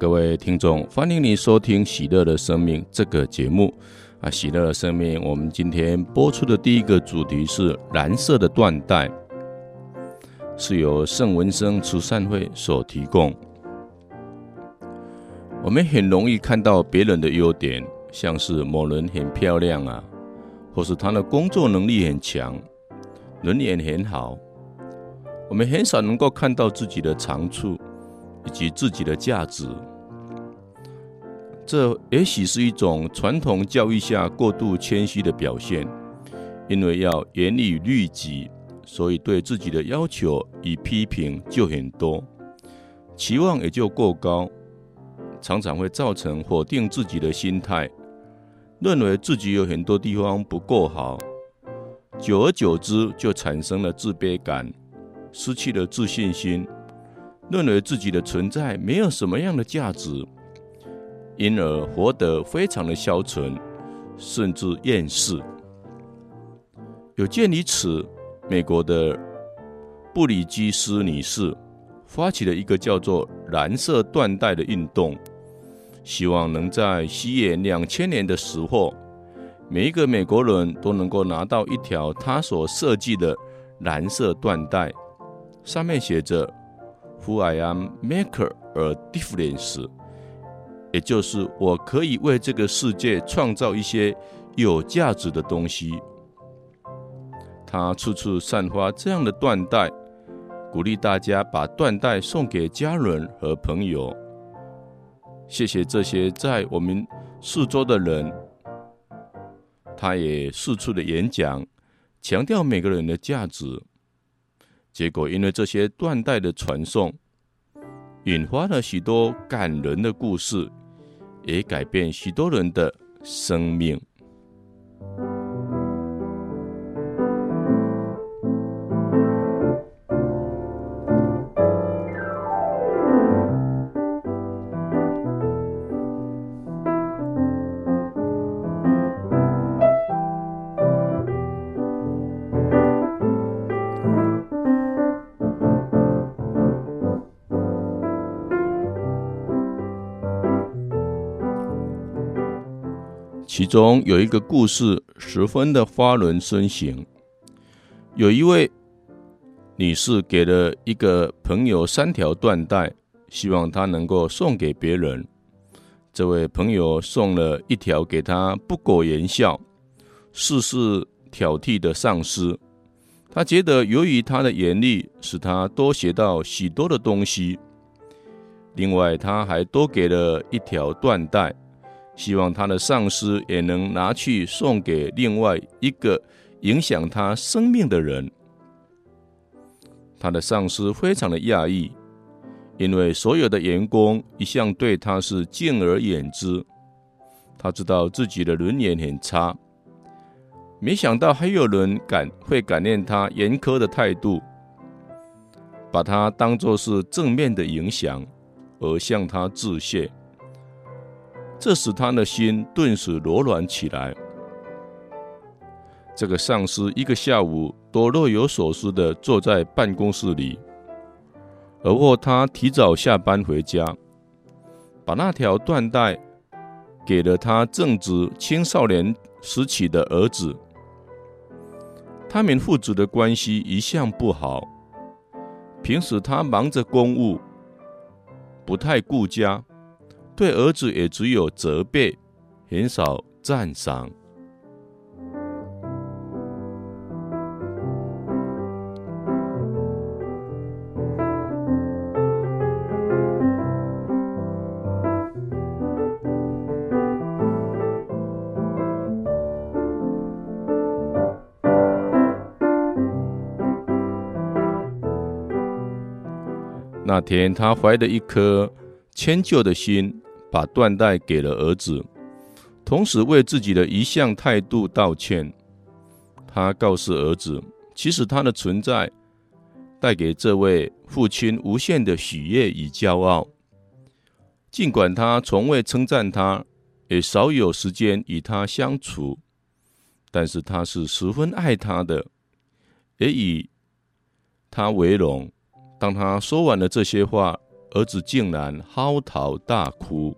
各位听众，欢迎你收听《喜乐的生命》这个节目。啊，《喜乐的生命》，我们今天播出的第一个主题是蓝色的缎带，是由圣文生慈善会所提供。我们很容易看到别人的优点，像是某人很漂亮啊，或是他的工作能力很强，人缘很好。我们很少能够看到自己的长处。以及自己的价值，这也许是一种传统教育下过度谦虚的表现。因为要严以律己，所以对自己的要求与批评就很多，期望也就过高，常常会造成否定自己的心态，认为自己有很多地方不够好，久而久之就产生了自卑感，失去了自信心。认为自己的存在没有什么样的价值，因而活得非常的消沉，甚至厌世。有鉴于此，美国的布里基斯女士发起了一个叫做“蓝色缎带”的运动，希望能在西元两千年的时候，每一个美国人都能够拿到一条她所设计的蓝色缎带，上面写着。Who I am make a difference，也就是我可以为这个世界创造一些有价值的东西。他处处散发这样的缎带，鼓励大家把缎带送给家人和朋友。谢谢这些在我们四周的人。他也四处的演讲，强调每个人的价值。结果，因为这些断代的传送，引发了许多感人的故事，也改变许多人的生命。中有一个故事十分的发人深省。有一位女士给了一个朋友三条缎带，希望他能够送给别人。这位朋友送了一条给他不苟言笑、事事挑剔的上司。他觉得由于他的严厉，使他多学到许多的东西。另外，他还多给了一条缎带。希望他的上司也能拿去送给另外一个影响他生命的人。他的上司非常的讶异，因为所有的员工一向对他是敬而远之。他知道自己的人缘很差，没想到还有人感会感念他严苛的态度，把他当作是正面的影响，而向他致谢。这使他的心顿时柔软起来。这个上司一个下午都若有所思地坐在办公室里，而后他提早下班回家，把那条缎带给了他正值青少年时期的儿子。他们父子的关系一向不好，平时他忙着公务，不太顾家。对儿子也只有责备，很少赞赏。那天，他怀着一颗迁就的心。把缎带给了儿子，同时为自己的一向态度道歉。他告诉儿子，其实他的存在带给这位父亲无限的喜悦与骄傲。尽管他从未称赞他，也少有时间与他相处，但是他是十分爱他的，也以他为荣。当他说完了这些话，儿子竟然嚎啕大哭。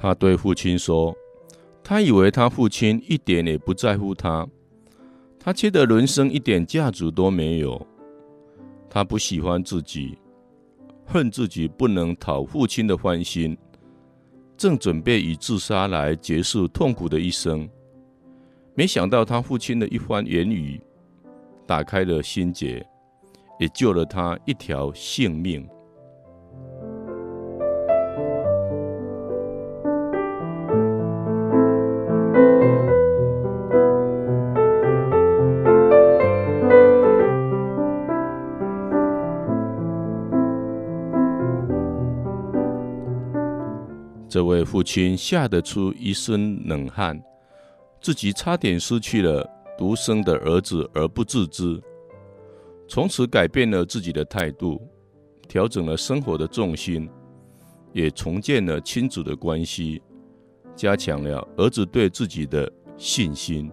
他对父亲说：“他以为他父亲一点也不在乎他，他觉得人生一点价值都没有。他不喜欢自己，恨自己不能讨父亲的欢心，正准备以自杀来结束痛苦的一生。没想到他父亲的一番言语，打开了心结，也救了他一条性命。”父亲吓得出一身冷汗，自己差点失去了独生的儿子而不自知，从此改变了自己的态度，调整了生活的重心，也重建了亲子的关系，加强了儿子对自己的信心。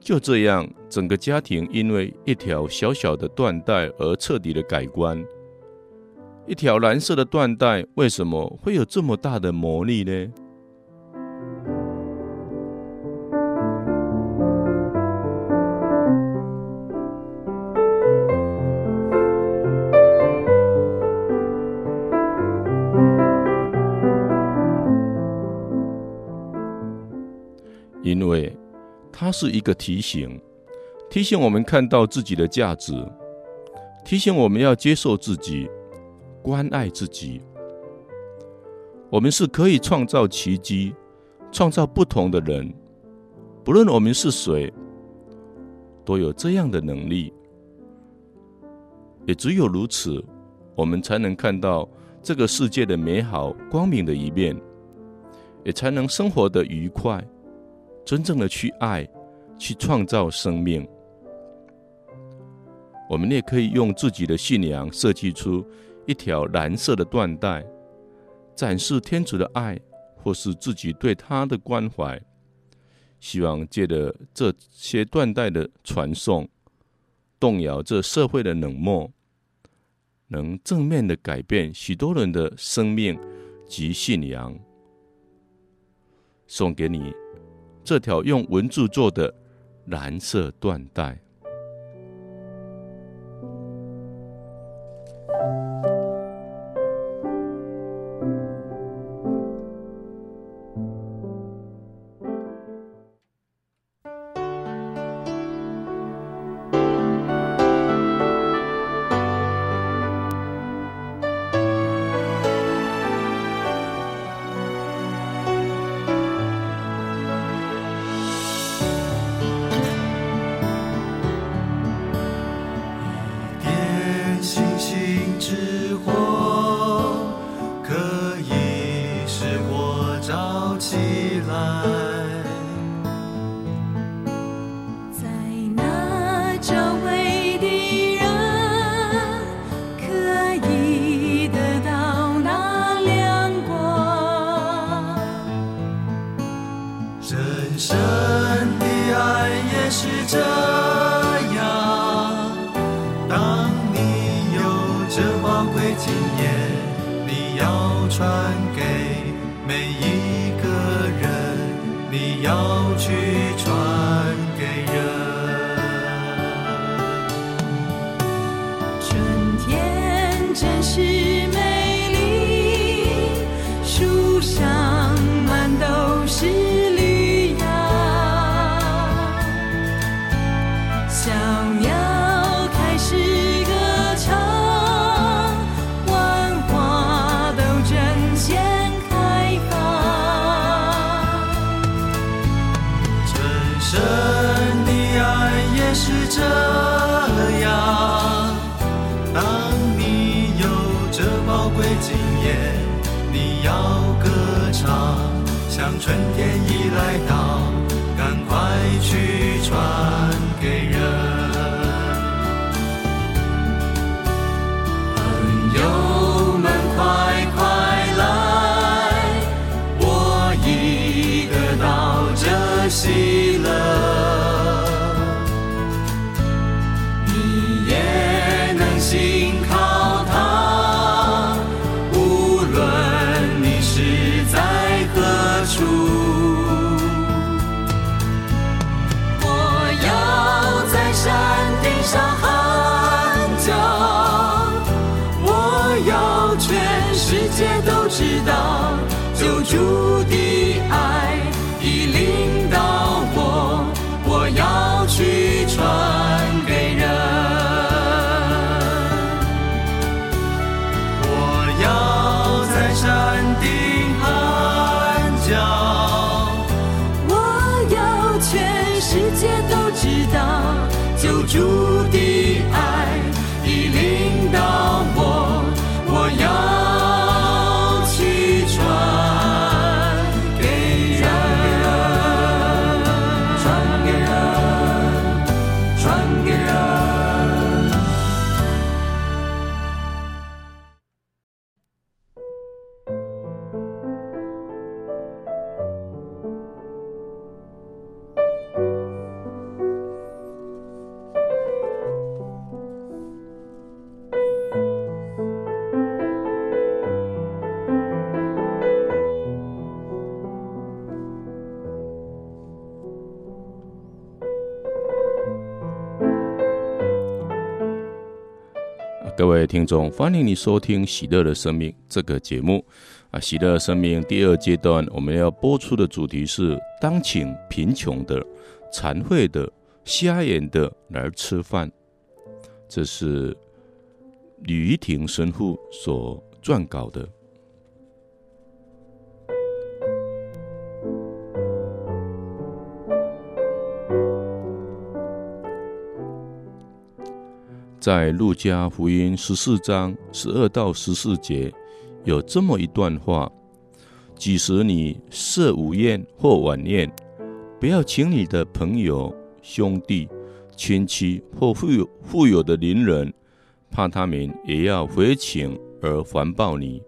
就这样，整个家庭因为一条小小的断带而彻底的改观。一条蓝色的缎带为什么会有这么大的魔力呢？因为它是一个提醒，提醒我们看到自己的价值，提醒我们要接受自己。关爱自己，我们是可以创造奇迹、创造不同的人。不论我们是谁，都有这样的能力。也只有如此，我们才能看到这个世界的美好、光明的一面，也才能生活的愉快，真正的去爱，去创造生命。我们也可以用自己的信仰设计出。一条蓝色的缎带，展示天主的爱，或是自己对他的关怀。希望借着这些缎带的传送，动摇这社会的冷漠，能正面的改变许多人的生命及信仰。送给你这条用文字做的蓝色缎带。是这样当你有这光辉经验你要传给每一个人你要去平安叫我要全世界都知道就注定中，欢迎你收听《喜乐的生命》这个节目啊！《喜乐的生命》第二阶段，我们要播出的主题是：当请贫穷的、残废的、瞎眼的来吃饭。这是吕仪婷神父所撰稿的。在路加福音十四章十二到十四节，有这么一段话：即使你设午宴或晚宴，不要请你的朋友、兄弟、亲戚或富有富有的邻人，怕他们也要回请而环抱你。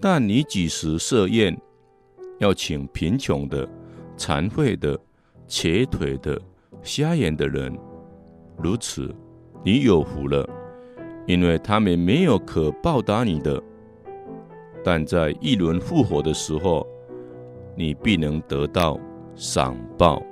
但你几时设宴，要请贫穷的、残废的、瘸腿的、瞎眼的人，如此。你有福了，因为他们没有可报答你的，但在一轮复活的时候，你必能得到赏报。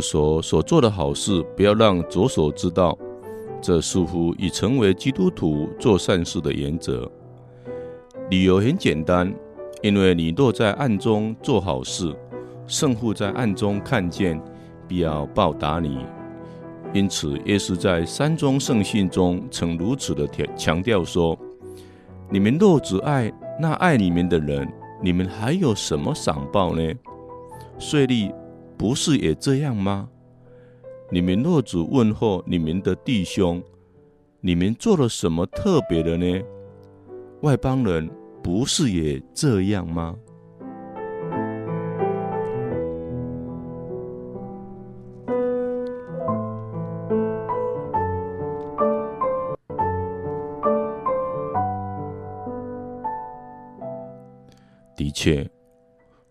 右手所做的好事，不要让左手知道。这似乎已成为基督徒做善事的原则。理由很简单，因为你若在暗中做好事，圣父在暗中看见，必要报答你。因此，耶稣在山中圣训中曾如此的强调说：“你们若只爱那爱你们的人，你们还有什么赏报呢？”税吏。不是也这样吗？你们若只问候你们的弟兄，你们做了什么特别的呢？外邦人不是也这样吗？的确，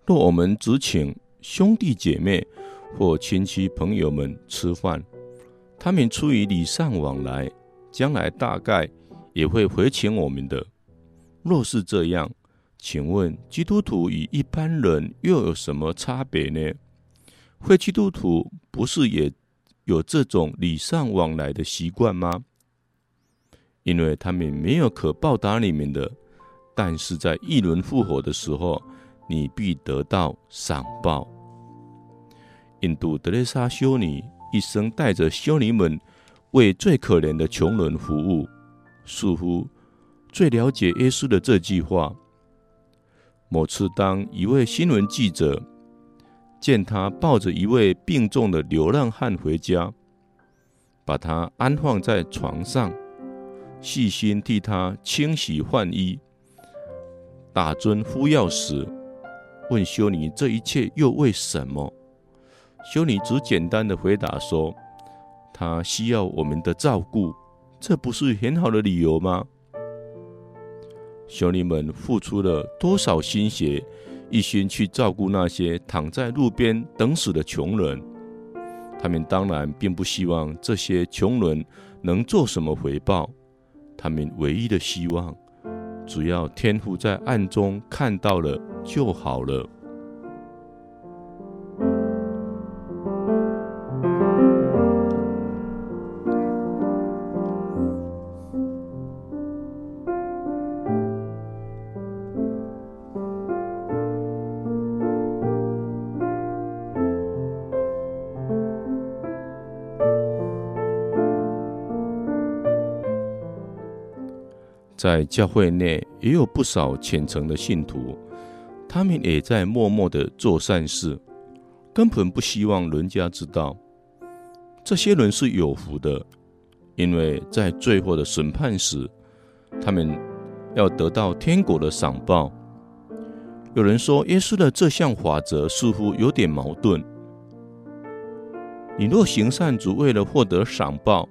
若我们只请。兄弟姐妹或亲戚朋友们吃饭，他们出于礼尚往来，将来大概也会回请我们的。若是这样，请问基督徒与一般人又有什么差别呢？非基督徒不是也有这种礼尚往来的习惯吗？因为他们没有可报答你们的，但是在一轮复活的时候。你必得到赏报。印度德蕾莎修女一生带着修女们为最可怜的穷人服务，似乎最了解耶稣的这句话。某次，当一位新闻记者见他抱着一位病重的流浪汉回家，把他安放在床上，细心替他清洗换衣、打针敷药时，问修女：“这一切又为什么？”修女只简单的回答说：“她需要我们的照顾，这不是很好的理由吗？”修女们付出了多少心血，一心去照顾那些躺在路边等死的穷人，他们当然并不希望这些穷人能做什么回报，他们唯一的希望，只要天父在暗中看到了就好了。在教会内也有不少虔诚的信徒，他们也在默默地做善事，根本不希望人家知道。这些人是有福的，因为在最后的审判时，他们要得到天国的赏报。有人说，耶稣的这项法则似乎有点矛盾。你若行善，只为了获得赏报，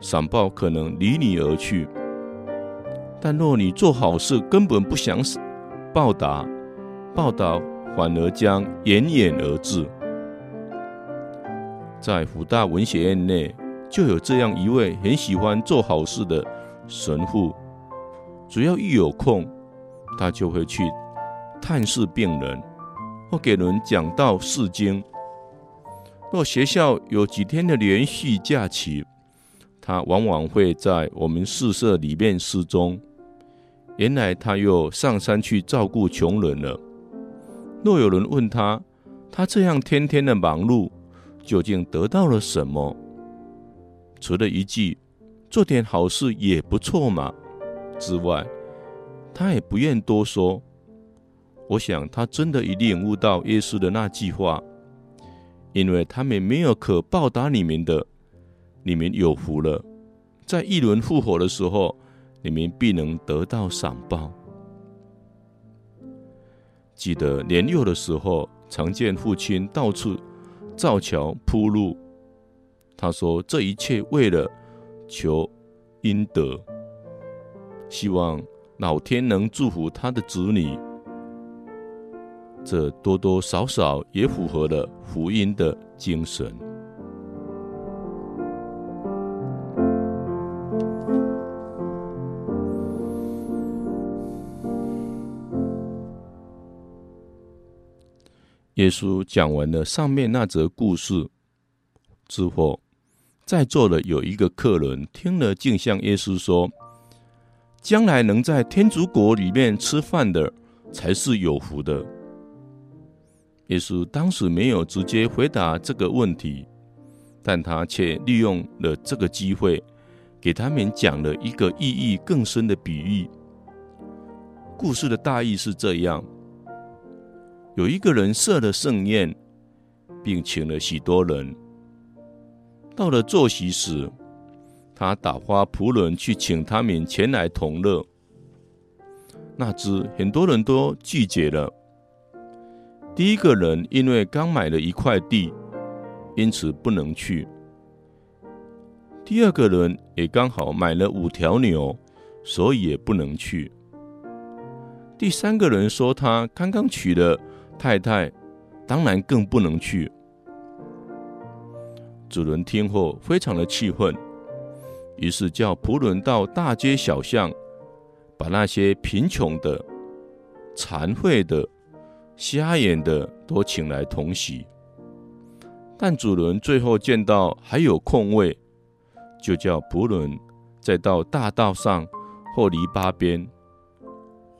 赏报可能离你而去。但若你做好事，根本不想报答，报答反而将远远而至。在辅大文学院内，就有这样一位很喜欢做好事的神父，只要一有空，他就会去探视病人，或给人讲道释经。若学校有几天的连续假期，他往往会在我们宿舍里面失踪。原来他又上山去照顾穷人了。若有人问他，他这样天天的忙碌，究竟得到了什么？除了一句“做点好事也不错嘛”之外，他也不愿多说。我想他真的一定悟到耶稣的那句话：“因为他们没有可报答你们的，你们有福了。”在一轮复活的时候。你们必能得到赏报。记得年幼的时候，常见父亲到处造桥铺路。他说：“这一切为了求阴德，希望老天能祝福他的子女。”这多多少少也符合了福音的精神。耶稣讲完了上面那则故事之后，在座的有一个客人听了，竟向耶稣说：“将来能在天主国里面吃饭的，才是有福的。”耶稣当时没有直接回答这个问题，但他却利用了这个机会，给他们讲了一个意义更深的比喻。故事的大意是这样。有一个人设了盛宴，并请了许多人。到了坐席时，他打发仆人去请他们前来同乐。哪知很多人都拒绝了。第一个人因为刚买了一块地，因此不能去。第二个人也刚好买了五条牛，所以也不能去。第三个人说他刚刚娶了。太太当然更不能去。主人听后非常的气愤，于是叫仆人到大街小巷，把那些贫穷的、残废的、瞎眼的都请来同席。但主人最后见到还有空位，就叫仆人再到大道上或篱笆边，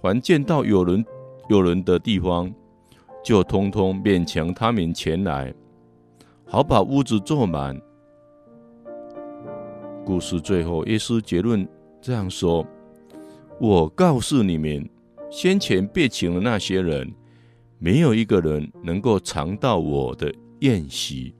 凡见到有人有人的地方。就通通勉强他们前来，好把屋子坐满。故事最后，耶稣结论这样说：“我告诉你们，先前被请的那些人，没有一个人能够尝到我的宴席。”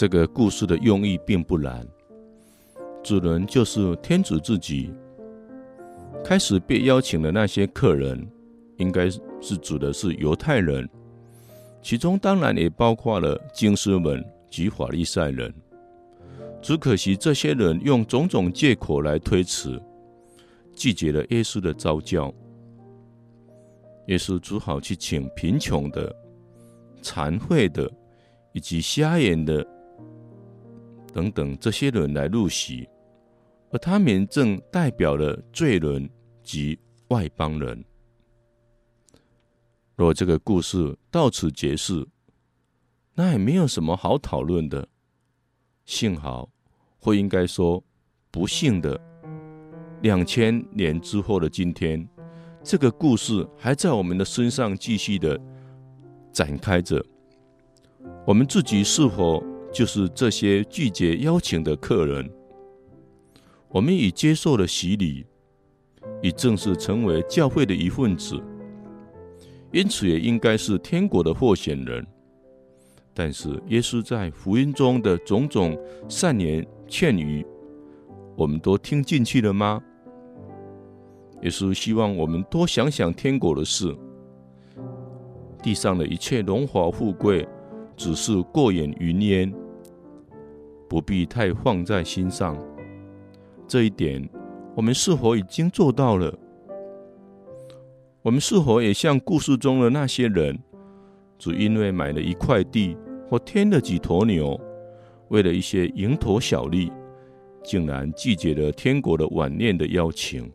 这个故事的用意并不难，主人就是天主自己。开始被邀请的那些客人，应该是指的是犹太人，其中当然也包括了经师们及法利赛人。只可惜这些人用种种借口来推辞，拒绝了耶稣的召叫。耶稣只好去请贫穷的、残废的以及瞎眼的等等这些人来入席。而他们正代表了罪人及外邦人。若这个故事到此结束，那也没有什么好讨论的。幸好，或应该说，不幸的，两千年之后的今天，这个故事还在我们的身上继续的展开着。我们自己是否就是这些拒绝邀请的客人？我们已接受了洗礼，已正式成为教会的一份子，因此也应该是天国的获选人。但是，耶稣在福音中的种种善言劝语，我们都听进去了吗？耶稣希望我们多想想天国的事，地上的一切荣华富贵，只是过眼云烟，不必太放在心上。这一点，我们是否已经做到了？我们是否也像故事中的那些人，只因为买了一块地或添了几头牛，为了一些蝇头小利，竟然拒绝了天国的晚宴的邀请？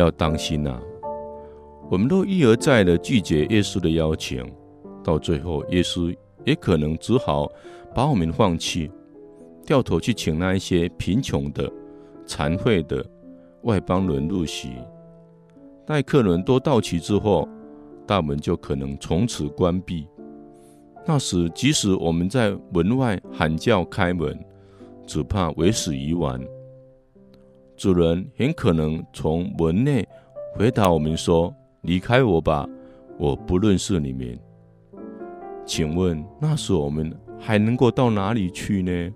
要当心呐！我们都一而再的拒绝耶稣的邀请，到最后，耶稣也可能只好把我们放弃，掉头去请那一些贫穷的、残废的外邦人入席。待客人都到齐之后，大门就可能从此关闭。那时，即使我们在门外喊叫开门，只怕为时已晚。主人很可能从门内回答我们说：“离开我吧，我不认识你们。”请问那时我们还能够到哪里去呢？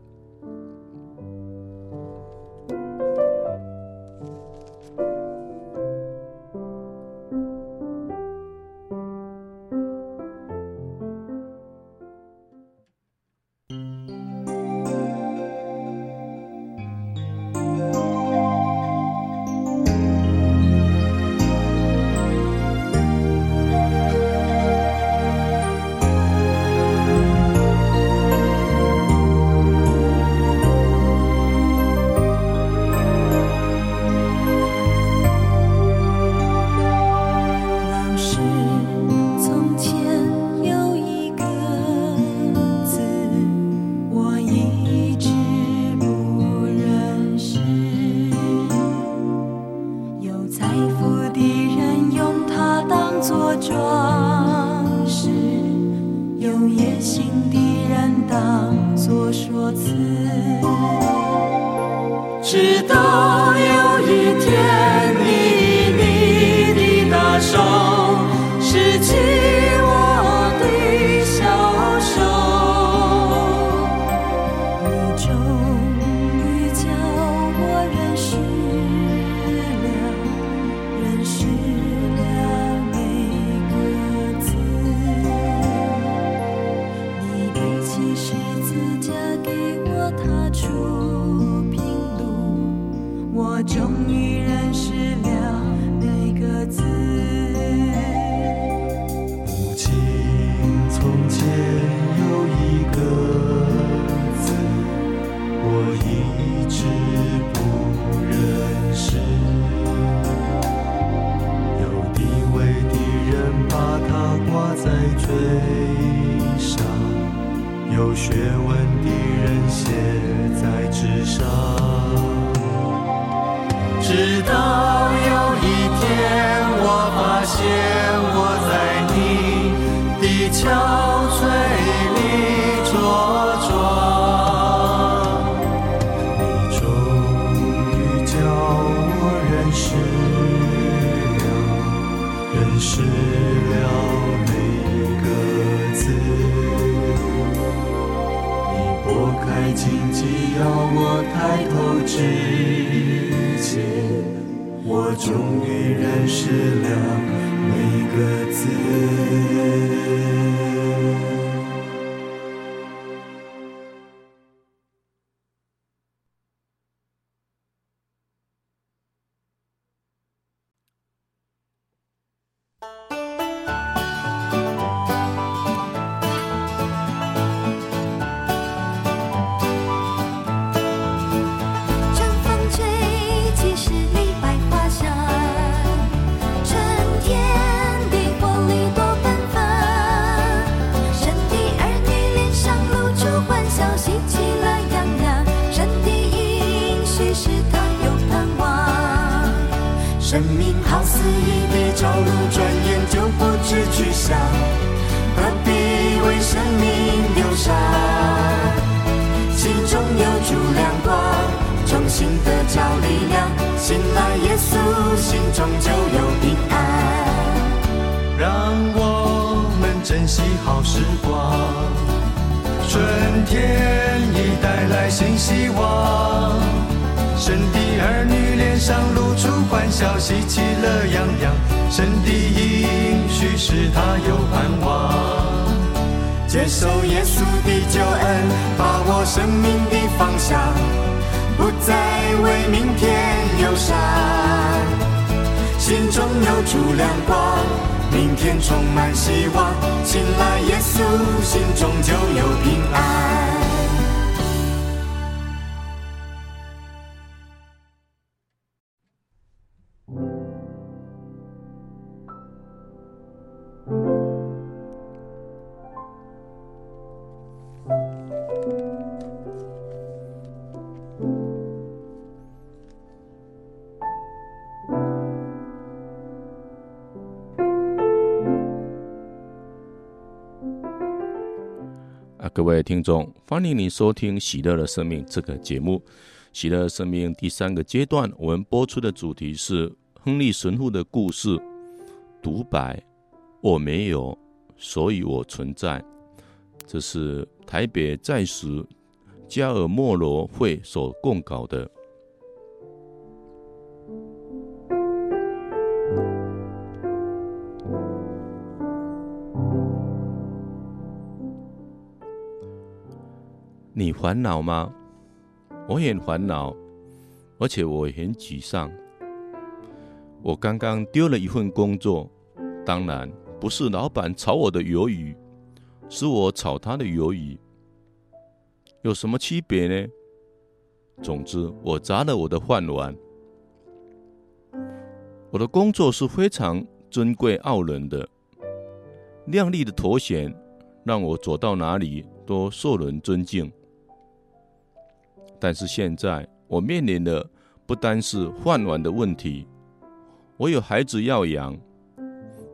每个字。明天有山，心中有主亮光。明天充满希望，信赖耶稣，心中就有平安。各位听众，欢迎您收听《喜乐的生命》这个节目。《喜乐生命》第三个阶段，我们播出的主题是亨利神父的故事。独白：我没有，所以我存在。这是台北在时加尔莫罗会所供稿的。你烦恼吗？我很烦恼，而且我很沮丧。我刚刚丢了一份工作，当然不是老板炒我的鱿鱼，是我炒他的鱿鱼。有什么区别呢？总之，我砸了我的饭碗。我的工作是非常尊贵傲人的，亮丽的头衔让我走到哪里都受人尊敬。但是现在我面临的不单是饭碗的问题，我有孩子要养，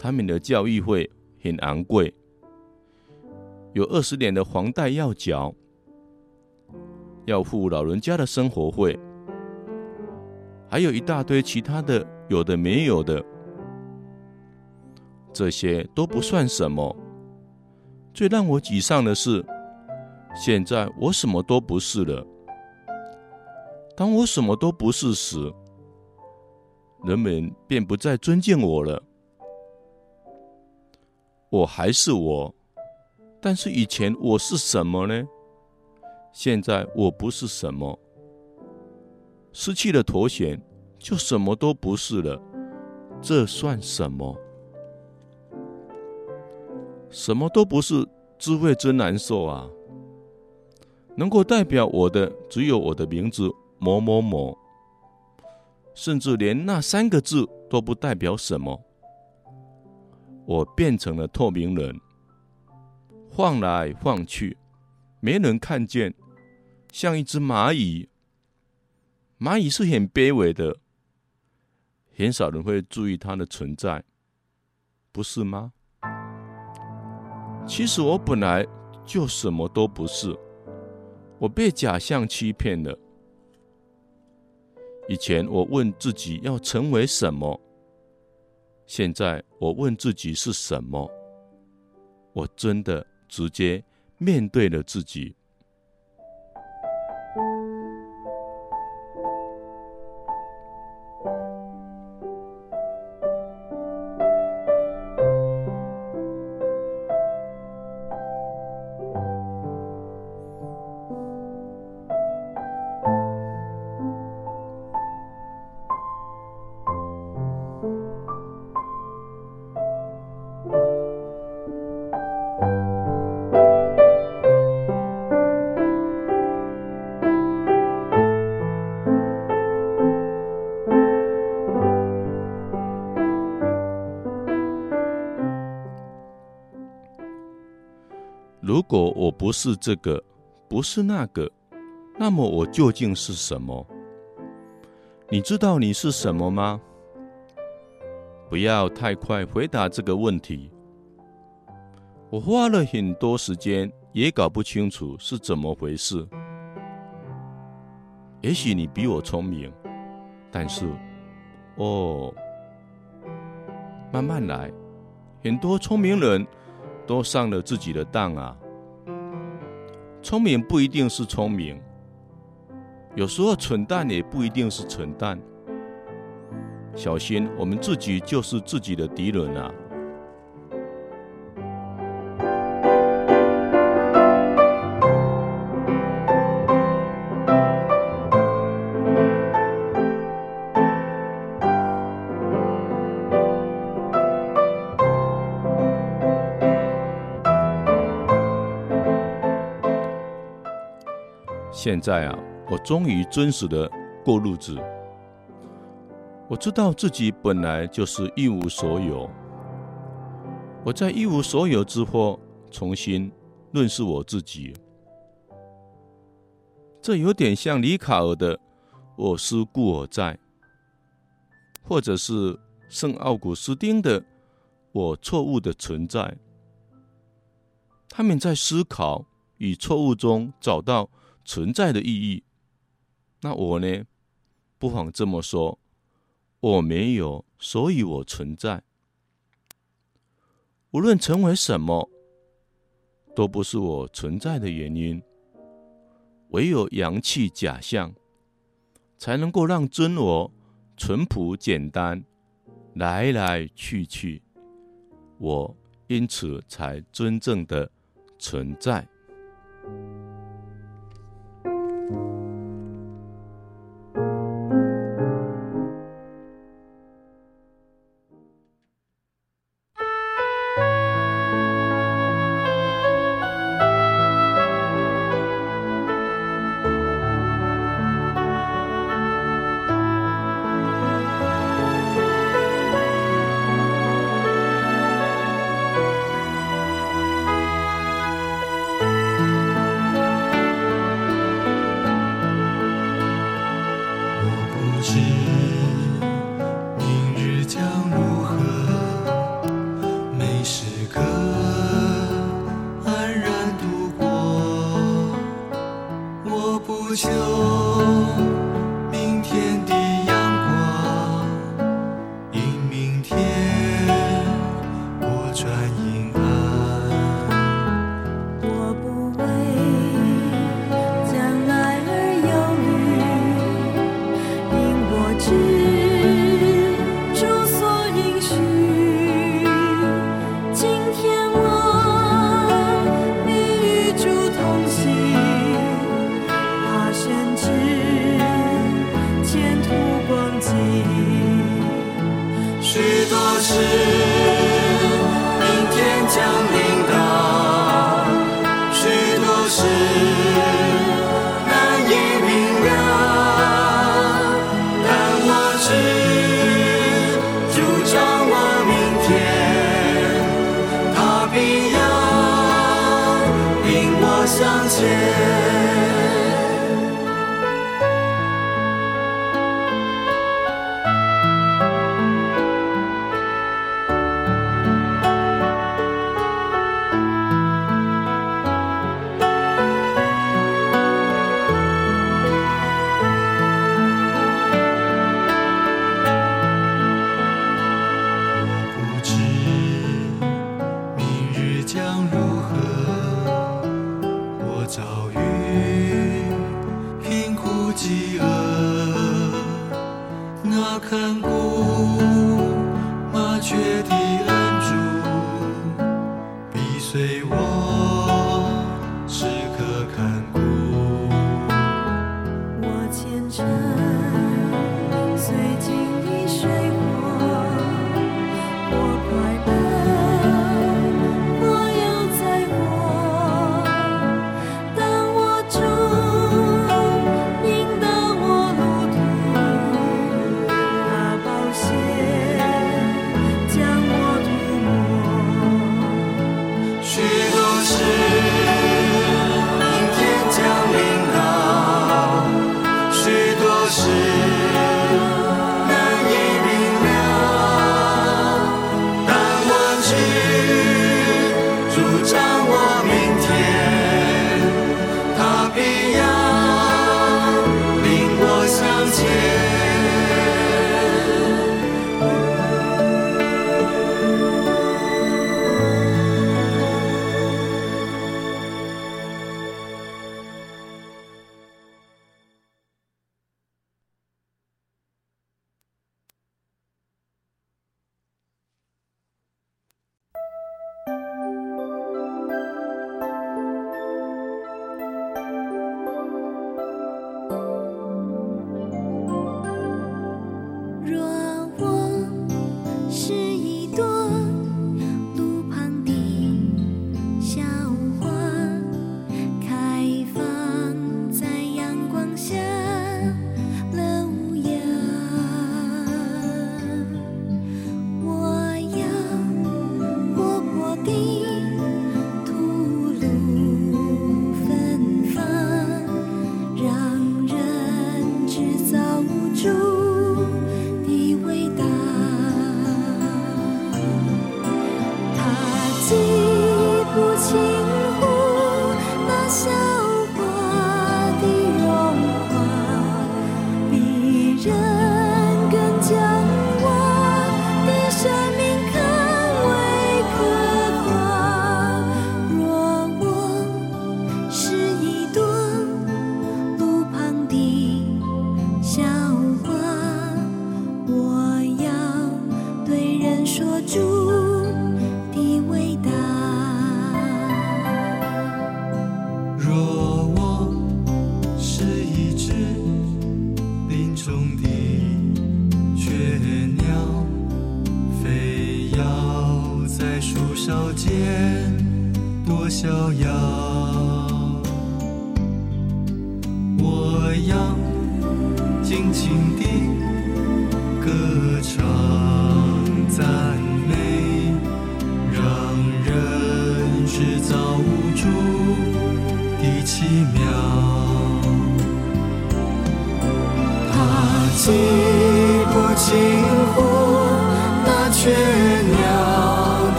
他们的教育费很昂贵，有二十年的房贷要缴，要付老人家的生活费，还有一大堆其他的有的没有的，这些都不算什么。最让我沮丧的是，现在我什么都不是了。当我什么都不是时，人们便不再尊敬我了。我还是我，但是以前我是什么呢？现在我不是什么，失去了头衔，就什么都不是了。这算什么？什么都不是，滋味真难受啊！能够代表我的，只有我的名字。某某某，甚至连那三个字都不代表什么。我变成了透明人，晃来晃去，没人看见，像一只蚂蚁。蚂蚁是很卑微的，很少人会注意它的存在，不是吗？其实我本来就什么都不是，我被假象欺骗了。以前我问自己要成为什么，现在我问自己是什么。我真的直接面对了自己。果我不是这个，不是那个，那么我究竟是什么？你知道你是什么吗？不要太快回答这个问题。我花了很多时间，也搞不清楚是怎么回事。也许你比我聪明，但是，哦，慢慢来。很多聪明人都上了自己的当啊。聪明不一定是聪明，有时候蠢蛋也不一定是蠢蛋。小心，我们自己就是自己的敌人啊！现在啊，我终于真实的过日子。我知道自己本来就是一无所有。我在一无所有之后，重新认识我自己。这有点像李卡尔的“我思故我在”，或者是圣奥古斯丁的“我错误的存在”。他们在思考与错误中找到存在的意义。那我呢？不妨这么说。我没有，所以我存在。无论成为什么，都不是我存在的原因。唯有扬弃假象，才能够让真我淳朴简单，来来去去。我因此才真正的存在。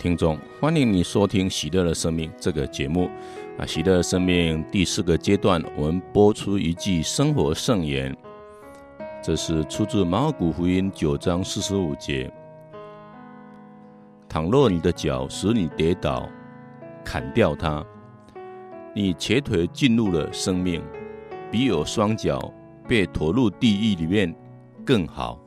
听众，欢迎你收听《喜乐的生命》这个节目。啊，《喜乐的生命》第四个阶段，我们播出一句生活圣言，这是出自马可福音九章四十五节：“倘若你的脚使你跌倒，砍掉它；你瘸腿进入了生命，比有双脚被拖入地狱里面更好。”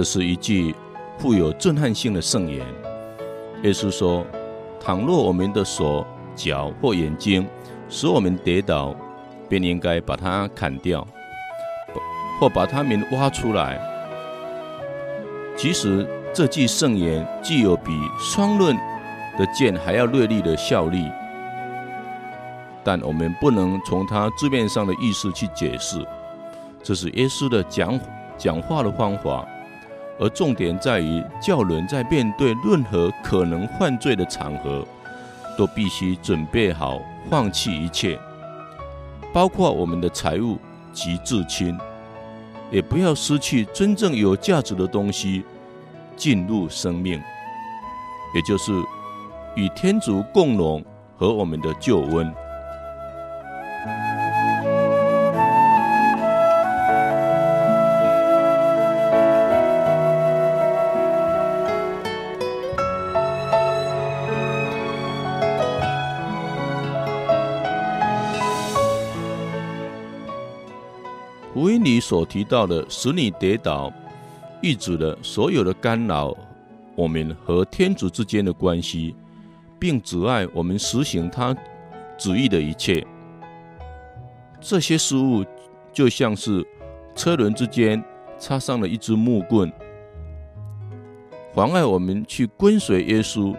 这是一句富有震撼性的圣言。耶稣说：“倘若我们的手、脚或眼睛使我们跌倒，便应该把它砍掉，或把它们挖出来。”其实这句圣言具有比双刃的剑还要锐利的效力，但我们不能从它字面上的意思去解释。这是耶稣的讲讲话的方法。而重点在于，教人在面对任何可能犯罪的场合，都必须准备好放弃一切，包括我们的财物及至亲。也不要失去真正有价值的东西进入生命，也就是与天主共荣和我们的救恩。福音里所提到的使你跌倒，意指了所有的干扰我们和天主之间的关系，并阻碍我们实行他旨意的一切。这些事物就像是车轮之间插上了一支木棍，妨碍我们去跟随耶稣，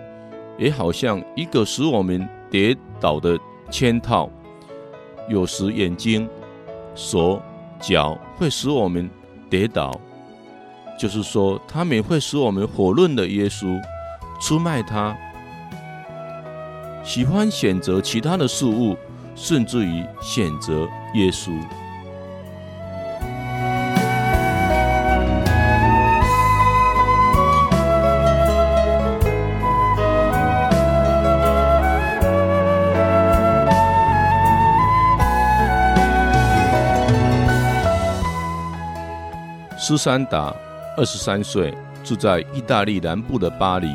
也好像一个使我们跌倒的圈套。有时眼睛、手。脚会使我们跌倒，就是说，他们会使我们火论的耶稣，出卖他，喜欢选择其他的事物，甚至于选择耶稣。斯珊达二十三岁，住在意大利南部的巴黎。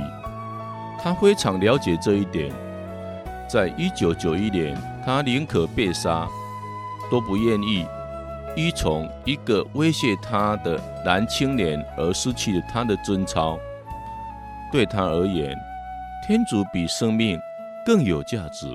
他非常了解这一点。在一九九一年，他宁可被杀，都不愿意依从一个威胁他的男青年而失去了他的贞操。对他而言，天主比生命更有价值。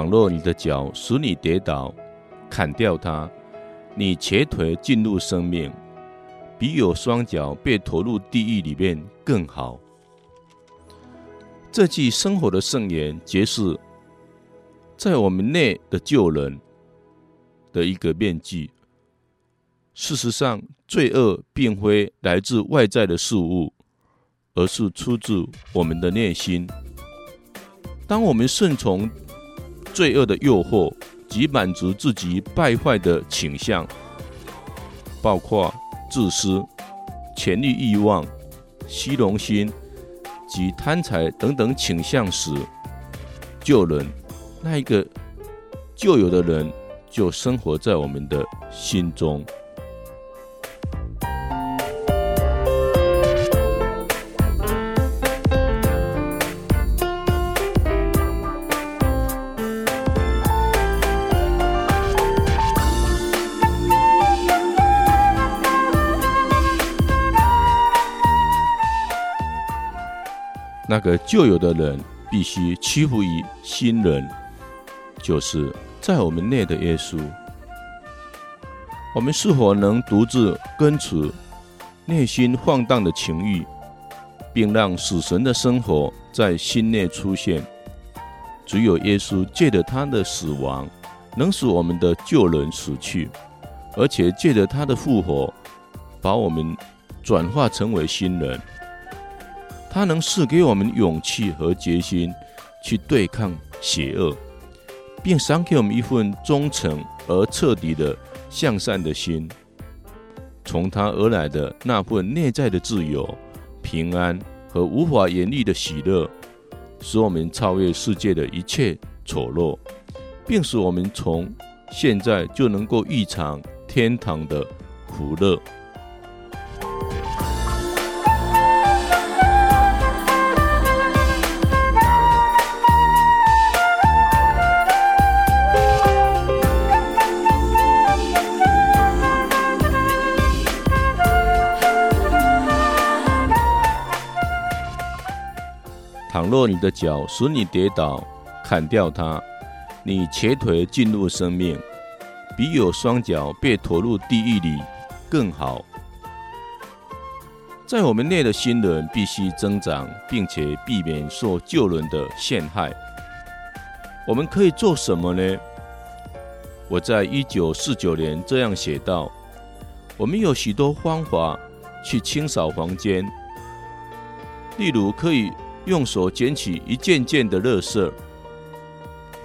倘若你的脚使你跌倒，砍掉它，你瘸腿进入生命，比有双脚被投入地狱里面更好。这句生活的圣言，揭示在我们内的救人的一个面具。事实上，罪恶并非来自外在的事物，而是出自我们的内心。当我们顺从。罪恶的诱惑及满足自己败坏的倾向，包括自私、权力欲望、虚荣心及贪财等等倾向时，救人，那一个旧有的人就生活在我们的心中。那个旧有的人必须屈服于新人，就是在我们内的耶稣。我们是否能独自根除内心放荡的情欲，并让死神的生活在心内出现？只有耶稣借着他的死亡，能使我们的旧人死去，而且借着他的复活，把我们转化成为新人。他能赐给我们勇气和决心，去对抗邪恶，并赏给我们一份忠诚而彻底的向善的心。从他而来的那份内在的自由、平安和无法言喻的喜乐，使我们超越世界的一切丑陋，并使我们从现在就能够预尝天堂的苦乐。若你的脚使你跌倒，砍掉它，你瘸腿进入生命，比有双脚被投入地狱里更好。在我们内的新人必须增长，并且避免受旧人的陷害。我们可以做什么呢？我在一九四九年这样写道：我们有许多方法去清扫房间，例如可以用手捡起一件件的垃圾，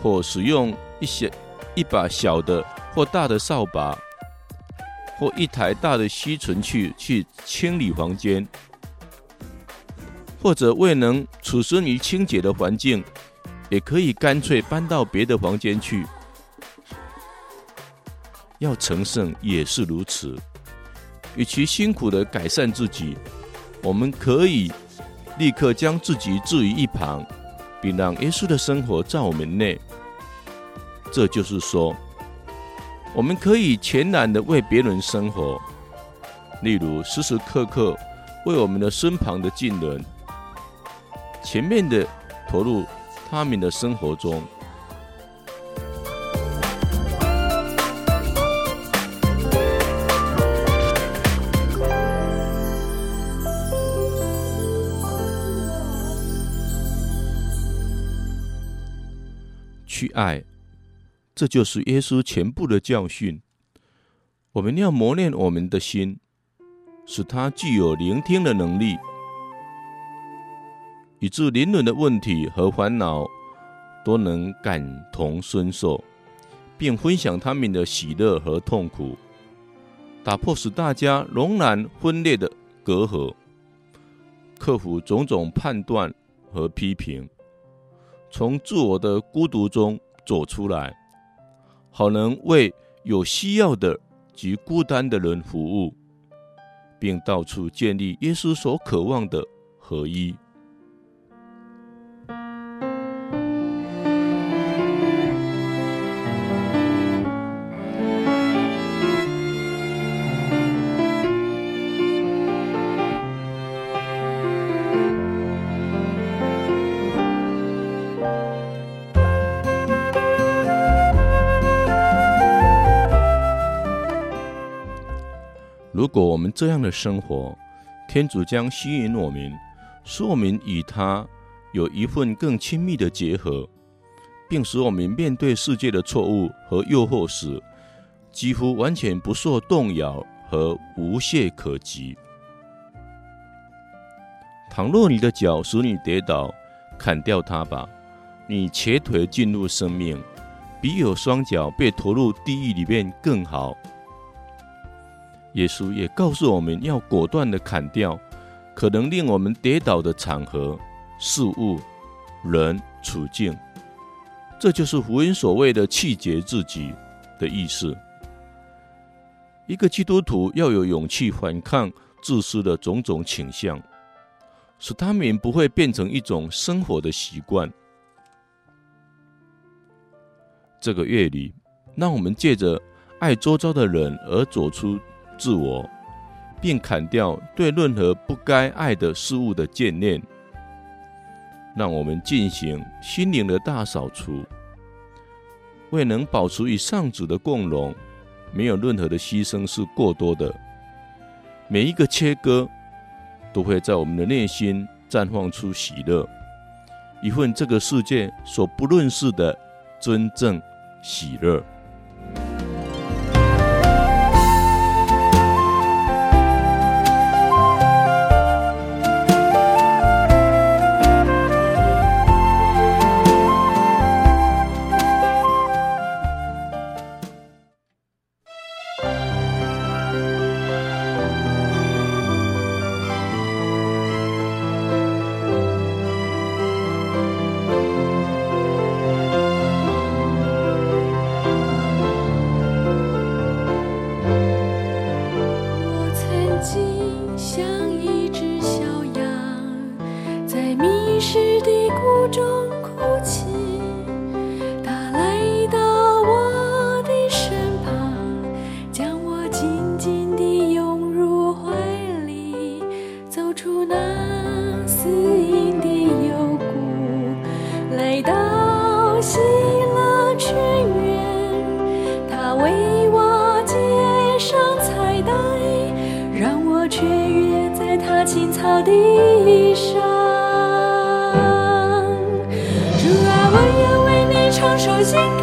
或使用一些一把小的或大的扫把，或一台大的吸尘器去清理房间，或者未能处身于清洁的环境，也可以干脆搬到别的房间去。要成圣也是如此。与其辛苦地改善自己，我们可以立刻将自己置于一旁，并让耶稣的生活在我们内。这就是说，我们可以全然的为别人生活，例如时时刻刻为我们的身旁的近人，全面的投入他们的生活中。去爱，这就是耶稣全部的教训。我们要磨练我们的心，使它具有聆听的能力，以致邻人的问题和烦恼都能感同身受，并分享他们的喜乐和痛苦，打破使大家仍然分裂的隔阂，克服种种判断和批评。从自我的孤独中走出来，好能为有需要的及孤单的人服务，并到处建立耶稣所渴望的合一。果我们这样的生活，天主将吸引我们，使我们与他有一份更亲密的结合，并使我们面对世界的错误和诱惑时，几乎完全不受动摇和无懈可击。倘若你的脚使你跌倒，砍掉它吧，你瘸腿进入生命，比有双脚被投入地狱里面更好。耶稣也告诉我们要果断地砍掉可能令我们跌倒的场合、事物、人、处境。这就是福音所谓的气节自己的意思。一个基督徒要有勇气反抗自私的种种倾向，使他们不会变成一种生活的习惯。这个月里，让我们借着爱周遭的人而走出。自我，并砍掉对任何不该爱的事物的眷恋，让我们进行心灵的大扫除。为能保持与上主的共荣，没有任何的牺牲是过多的。每一个切割，都会在我们的内心绽放出喜乐，一份这个世界所不认识的真正喜乐。喜乐之源，他为我接上彩带，让我雀跃在他青草地上。主啊，我愿为你唱首新。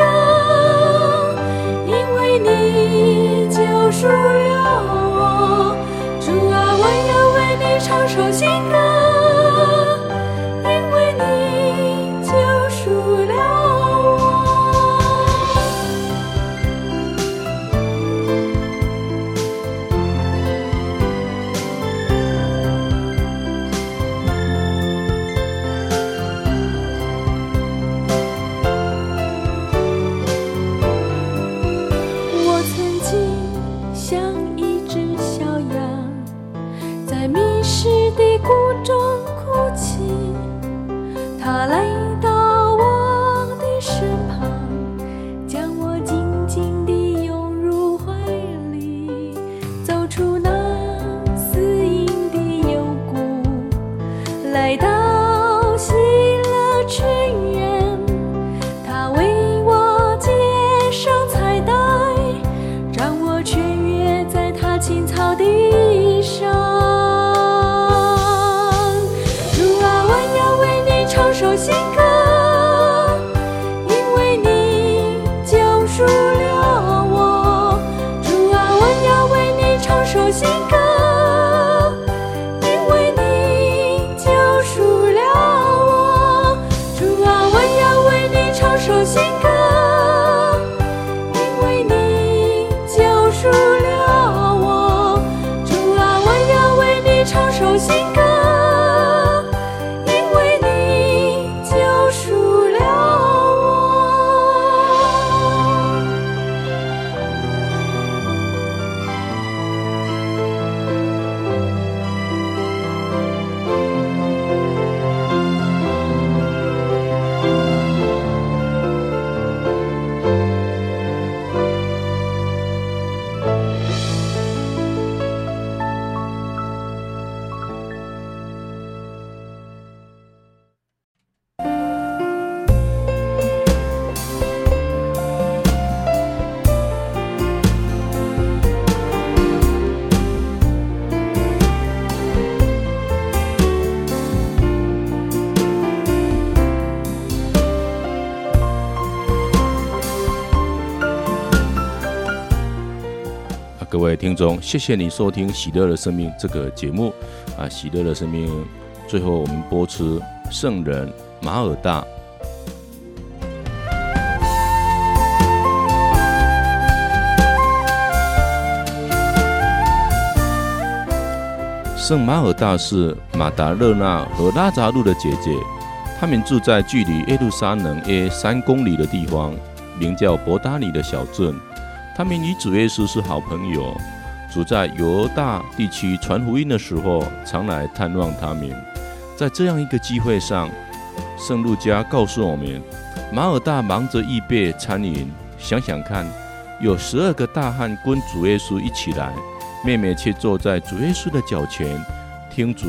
各位听众，谢谢你收听《喜乐的生命》这个节目啊！《喜乐的生命》最后我们播出圣人马尔大。圣马尔大是马达勒纳和拉扎路的姐姐，他们住在距离耶路撒冷约三公里的地方，名叫伯达尼的小镇。他们与主耶稣是好朋友，主在犹大地区传福音的时候，常来探望他们。在这样一个机会上，圣路加告诉我们，马尔大忙着预备餐饮。想想看，有十二个大汉跟主耶稣一起来，妹妹却坐在主耶稣的脚前，听主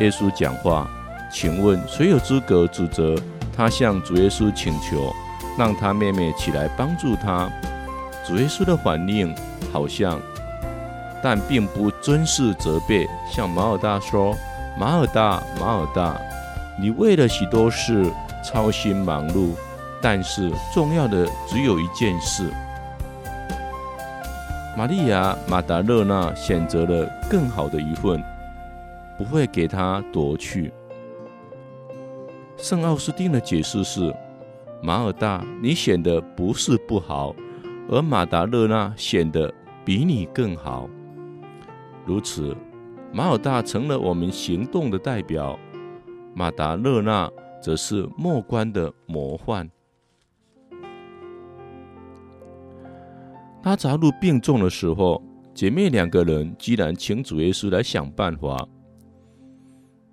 耶稣讲话。请问谁有资格指责他向主耶稣请求，让他妹妹起来帮助他？主耶稣的反应好像，但并不尊师责备，向马尔大说：“马尔大，马尔大，你为了许多事操心忙碌，但是重要的只有一件事。”玛利亚·马达勒纳选择了更好的一份，不会给他夺去。圣奥斯定的解释是：马尔大，你选的不是不好。而马达勒纳显得比你更好，如此，马尔大成了我们行动的代表，马达勒纳则是默观的魔幻。拉扎路病重的时候，姐妹两个人居然请主耶稣来想办法。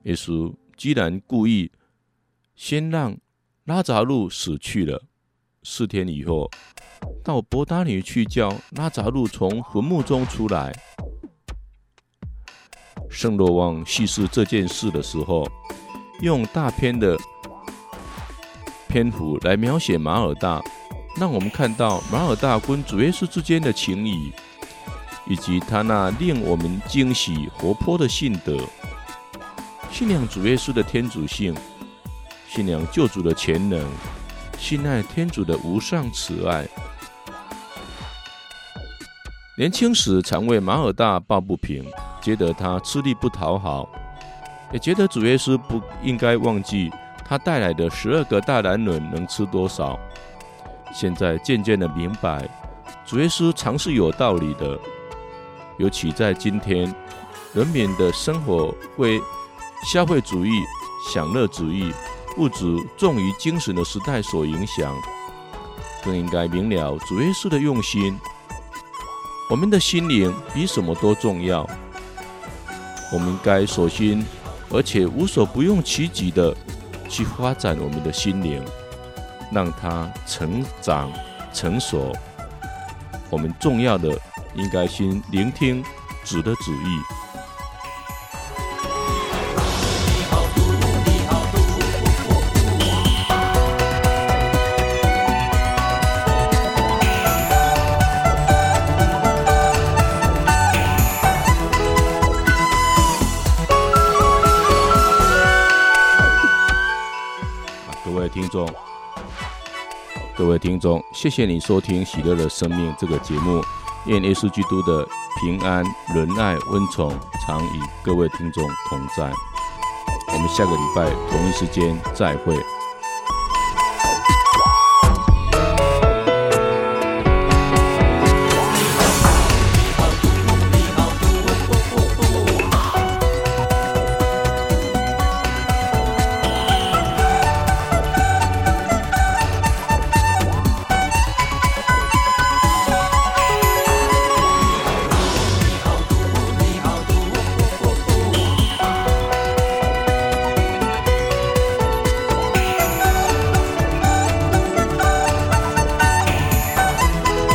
耶稣居然故意先让拉扎路死去了，四天以后。到伯达尼去叫拉扎路从坟墓中出来。圣若望叙事这件事的时候，用大篇的篇幅来描写马尔大，让我们看到马尔大跟主耶稣之间的情谊，以及他那令我们惊喜活泼的信德，信仰主耶稣的天主性，信仰救主的潜能，信赖天主的无上慈爱。年轻时常为马尔大抱不平，觉得他吃力不讨好，也觉得主耶稣不应该忘记他带来的十二个大男人能吃多少。现在渐渐的明白，主耶稣常是有道理的。尤其在今天，人民的生活为消费主义、享乐主义、物质重于精神的时代所影响，更应该明了主耶稣的用心。我们的心灵比什么都重要。我们该守心，而且无所不用其极的去发展我们的心灵，让它成长成熟。我们重要的应该先聆听主的旨意。各位听众，谢谢你收听《喜乐的生命》这个节目。愿耶稣基督的平安、仁爱、温宠常与各位听众同在。我们下个礼拜同一时间再会。